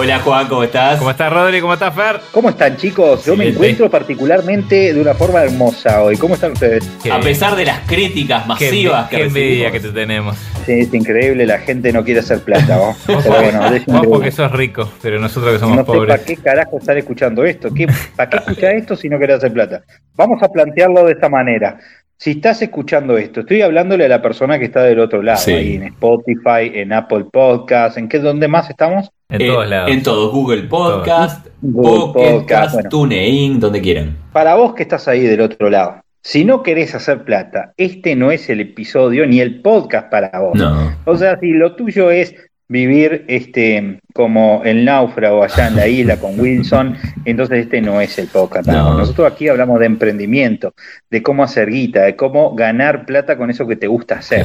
Hola Juan, ¿cómo estás? ¿Cómo estás Rodri? ¿Cómo estás Fer? ¿Cómo están chicos? Yo me encuentro particularmente de una forma hermosa hoy. ¿Cómo están ustedes? A pesar de las críticas masivas qué, que envidia que te tenemos. Sí, es increíble, la gente no quiere hacer plata. ¿no? vos porque sos rico, pero nosotros que somos no pobres. ¿Para qué carajo están escuchando esto? ¿Para qué escucha esto si no querés hacer plata? Vamos a plantearlo de esta manera si estás escuchando esto, estoy hablándole a la persona que está del otro lado, ahí en Spotify, en Apple Podcast, ¿en qué dónde más estamos? En todos eh, lados. En todo, Google Podcast, Google Podcast, TuneIn, donde quieran. Para vos que estás ahí del otro lado, si no querés hacer plata, este no es el episodio ni el podcast para vos. No. O sea, si lo tuyo es vivir este como el náufrago allá en la isla con Wilson, entonces este no es el podcast. Nosotros aquí hablamos de emprendimiento, de cómo hacer guita, de cómo ganar plata con eso que te gusta hacer.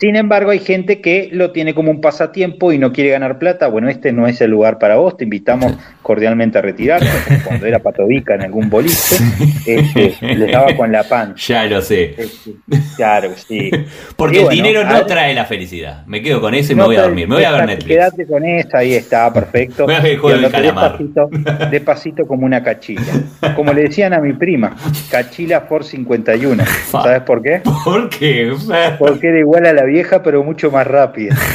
Sin embargo, hay gente que lo tiene como un pasatiempo y no quiere ganar plata. Bueno, este no es el lugar para vos, te invitamos cordialmente a retirarte, cuando era patovica en algún boliche, este, les daba con la pan. Ya lo sé. Este, claro, sí. Porque el dinero no trae la felicidad. Me quedo con eso y me voy a dormir. Me voy a ver Netflix. Quédate con eso, ahí está está perfecto. despacito, despacito como una cachila. Como le decían a mi prima, cachila for 51. ¿Sabes por qué? ¿Por qué? Porque era igual a la vieja, pero mucho más rápida.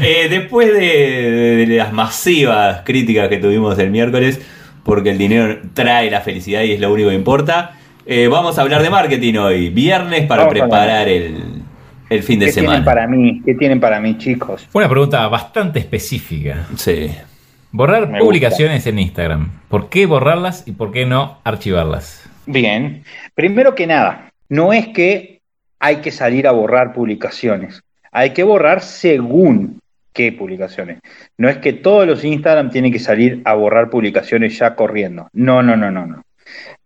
Eh, después de, las masivas críticas que tuvimos el miércoles, porque el dinero trae la felicidad y es lo único que importa, eh, vamos a hablar de marketing hoy, viernes, para preparar el, el fin de ¿Qué semana. Tienen para mí? ¿Qué tienen para mí, chicos? Una pregunta bastante específica. Sí. Borrar publicaciones en Instagram. ¿Por qué borrarlas y por qué no archivarlas? Bien. Primero que nada, no es que hay que salir a borrar publicaciones. Hay que borrar según qué publicaciones. No es que todos los Instagram tienen que salir a borrar publicaciones ya corriendo. No, no, no, no, no.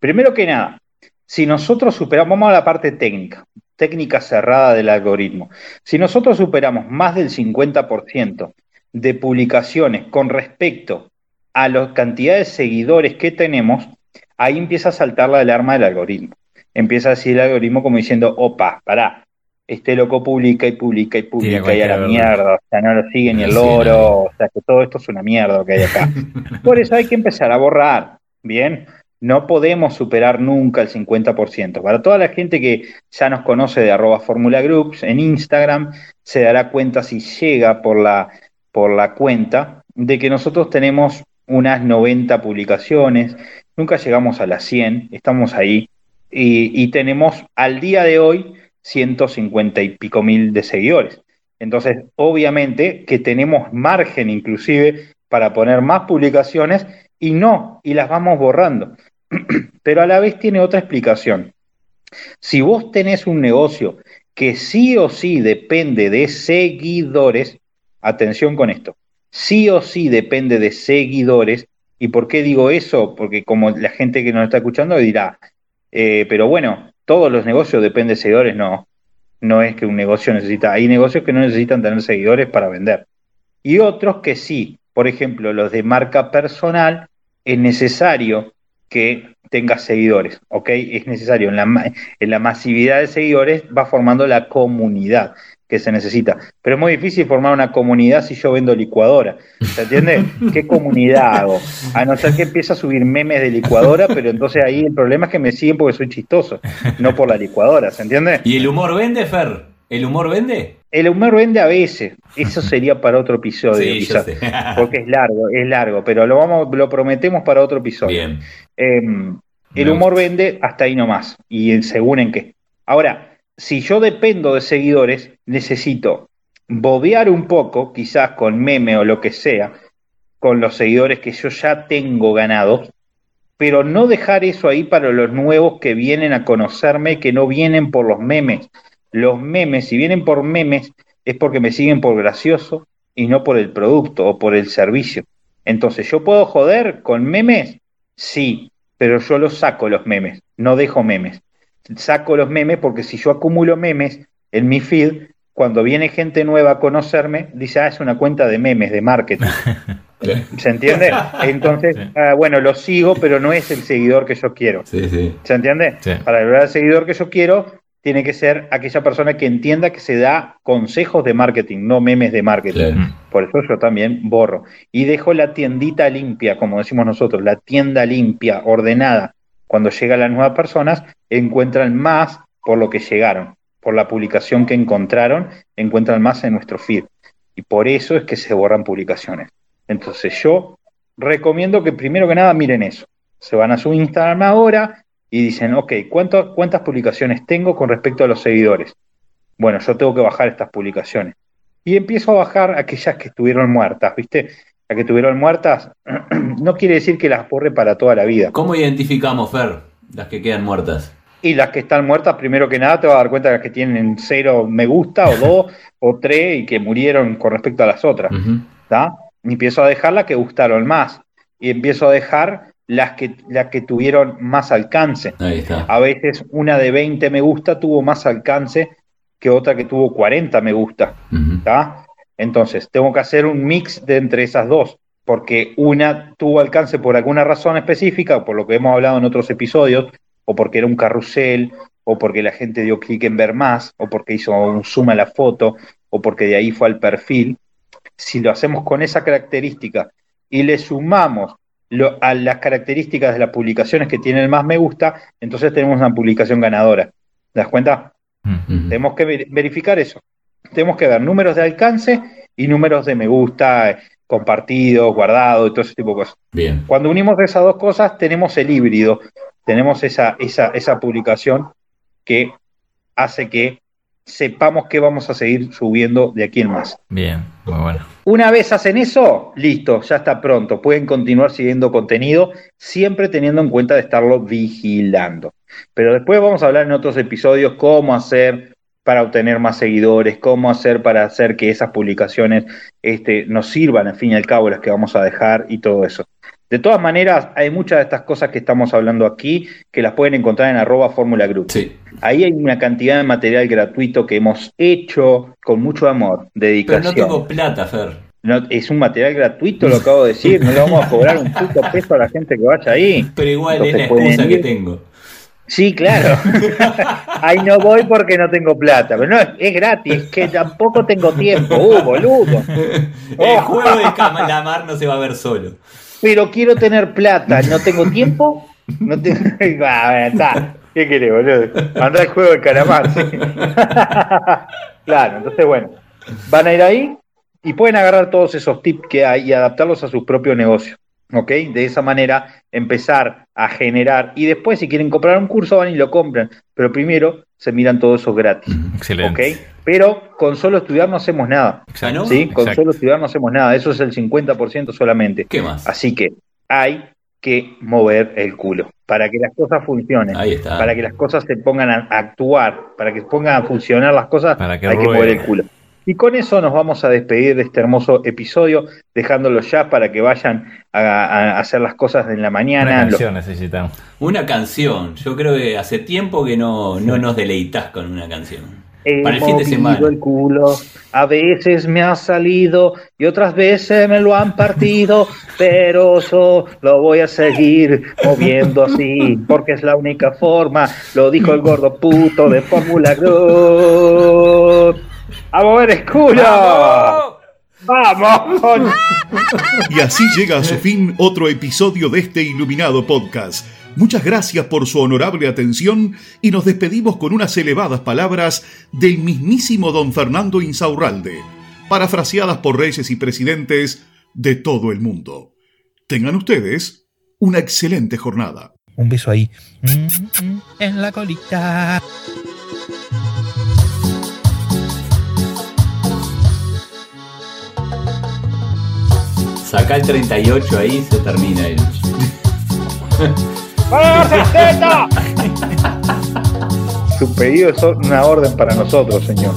Primero que nada, si nosotros superamos, vamos a la parte técnica técnica cerrada del algoritmo. Si nosotros superamos más del 50% de publicaciones con respecto a la cantidad de seguidores que tenemos, ahí empieza a saltar la alarma del algoritmo. Empieza a decir el algoritmo como diciendo, opa, pará, este loco publica y publica y publica y a la mierda, o sea, no lo sigue ni el loro, o sea, que todo esto es una mierda lo que hay acá. Por eso hay que empezar a borrar, ¿bien? No podemos superar nunca el 50%. Para toda la gente que ya nos conoce de arroba Formula en Instagram, se dará cuenta si llega por la, por la cuenta de que nosotros tenemos unas 90 publicaciones, nunca llegamos a las 100, estamos ahí, y tenemos al día de hoy 150 y pico mil de seguidores. Entonces, obviamente que tenemos margen inclusive para poner más publicaciones y no, y las vamos borrando. Pero a la vez tiene otra explicación. Si vos tenés un negocio que sí o sí depende de seguidores, atención con esto, sí o sí depende de seguidores, ¿y por qué digo eso? Porque como la gente que nos está escuchando dirá, eh, pero bueno, todos los negocios dependen de seguidores, no, no es que un negocio necesita, hay negocios que no necesitan tener seguidores para vender, y otros que sí, por ejemplo, los de marca personal, es necesario que tenga seguidores, ¿ok? Es necesario, en la, en la masividad de seguidores va formando la comunidad que se necesita. Pero es muy difícil formar una comunidad si yo vendo licuadora. ¿Se entiende? ¿Qué comunidad hago? A no ser que empiece a subir memes de licuadora, pero entonces ahí el problema es que me siguen porque soy chistoso, no por la licuadora, ¿se entiende? ¿Y el humor vende, Fer? ¿El humor vende? El humor vende a veces. Eso sería para otro episodio, quizás. porque es largo, es largo, pero lo vamos, lo prometemos para otro episodio. Bien. Em, el humor vende hasta ahí nomás. Y según en qué. Ahora, si yo dependo de seguidores, necesito bobear un poco, quizás con meme o lo que sea, con los seguidores que yo ya tengo ganados, pero no dejar eso ahí para los nuevos que vienen a conocerme, que no vienen por los memes los memes, si vienen por memes, es porque me siguen por gracioso, y no por el producto o por el servicio. Entonces, ¿yo puedo joder con memes? Sí, pero yo los saco los memes, no dejo memes. Saco los memes porque si yo acumulo memes en mi feed, cuando viene gente nueva a conocerme, dice, ah, es una cuenta de memes, de marketing. ¿Se entiende? Entonces, ah, bueno, lo sigo, pero no es el seguidor que yo quiero. Sí, sí. ¿Se entiende? Sí. Para lograr el seguidor que yo quiero, tiene que ser aquella persona que entienda que se da consejos de marketing, no memes de marketing. Claro. Por eso yo también borro. Y dejo la tiendita limpia, como decimos nosotros, la tienda limpia, ordenada. Cuando llegan las nuevas personas, encuentran más por lo que llegaron, por la publicación que encontraron, encuentran más en nuestro feed. Y por eso es que se borran publicaciones. Entonces yo recomiendo que primero que nada miren eso. Se van a su Instagram ahora y dicen, ok, ¿cuánto- ¿cuántas publicaciones tengo con respecto a los seguidores? Bueno, yo tengo que bajar estas publicaciones. Y empiezo a bajar aquellas que estuvieron muertas, ¿viste? Las que estuvieron muertas no quiere decir que las borre para toda la vida. ¿Cómo identificamos, Fer, las que quedan muertas? Y las que están muertas, primero que nada, te vas a dar cuenta de las que tienen cero me gusta, o dos, o tres, y que murieron con respecto a las otras. ¿tá? Y empiezo a dejar las que gustaron más. Y empiezo a dejar las que, las que tuvieron más alcance. Ahí está. A veces una de 20 me gusta tuvo más alcance que otra que tuvo 40 me gusta. Entonces, tengo que hacer un mix de entre esas dos, porque una tuvo alcance por alguna razón específica, por lo que hemos hablado en otros episodios, o porque era un carrusel, o porque la gente dio clic en ver más, o porque hizo un zoom a la foto, o porque de ahí fue al perfil. Si lo hacemos con esa característica y le sumamos lo- a las características de las publicaciones que tienen más me gusta, entonces tenemos una publicación ganadora. ¿Te das cuenta? Tenemos que ver- verificar eso. Tenemos que ver números de alcance y números de me gusta, eh, compartido, guardado y todo ese tipo de cosas. Bien. Cuando unimos esas dos cosas, tenemos el híbrido, tenemos esa, esa, esa publicación que hace que sepamos que vamos a seguir subiendo de aquí en más. Bien, muy bueno. Una vez hacen eso, listo, ya está pronto. Pueden continuar siguiendo contenido, siempre teniendo en cuenta de estarlo vigilando. Pero después vamos a hablar en otros episodios cómo hacer para obtener más seguidores, cómo hacer para hacer que esas publicaciones este, nos sirvan, al fin y al cabo, las que vamos a dejar y todo eso. De todas maneras, hay muchas de estas cosas que estamos hablando aquí que las pueden encontrar en arroba Fórmula Group. Sí. Ahí hay una cantidad de material gratuito que hemos hecho con mucho amor, Pero dedicación. no tengo plata, Fer. No, es un material gratuito, lo acabo de decir. No le vamos a cobrar un puto peso a la gente que vaya ahí. Pero igual Entonces es la excusa que tengo. Sí, claro. Ahí no voy porque no tengo plata. Pero no, es gratis, que tampoco tengo tiempo. Uh, boludo. El juego de calamar no se va a ver solo. Pero quiero tener plata. ¿No tengo tiempo? No tengo... Ah, está. ¿Qué querés, boludo? Andá el juego de calamar. claro, entonces, bueno. Van a ir ahí y pueden agarrar todos esos tips que hay y adaptarlos a su propio negocio. ¿Ok? De esa manera empezar a generar. Y después, si quieren comprar un curso, van y lo compran. Pero primero se miran todo eso gratis. Excelente. ¿Ok? Pero con solo estudiar no hacemos nada. ¿Ah, no? ¿Sí? Con Exacto. solo estudiar no hacemos nada. Eso es el 50% solamente. ¿Qué más? Así que hay que mover el culo para que las cosas funcionen. Ahí está. Para que las cosas se pongan a actuar, para que pongan a funcionar las cosas, Para que hay que mover el culo. Y con eso nos vamos a despedir de este hermoso episodio, dejándolo ya para que vayan a, a hacer las cosas en la Una mañana. Lo- canción necesitamos. Una canción. Yo creo que hace tiempo que no, no nos deleitas con una canción. He Para el fin de semana. el culo, a veces me ha salido y otras veces me lo han partido, pero yo lo voy a seguir moviendo así, porque es la única forma, lo dijo el gordo puto de Fórmula Group. ¡A mover el culo! ¡Vamos! Y así llega a su fin otro episodio de este iluminado podcast. Muchas gracias por su honorable atención y nos despedimos con unas elevadas palabras del mismísimo don Fernando Insaurralde, parafraseadas por reyes y presidentes de todo el mundo. Tengan ustedes una excelente jornada. Un beso ahí. Mm, mm, En la colita. Saca el 38 ahí se termina el. Su pedido es una orden para nosotros, señor.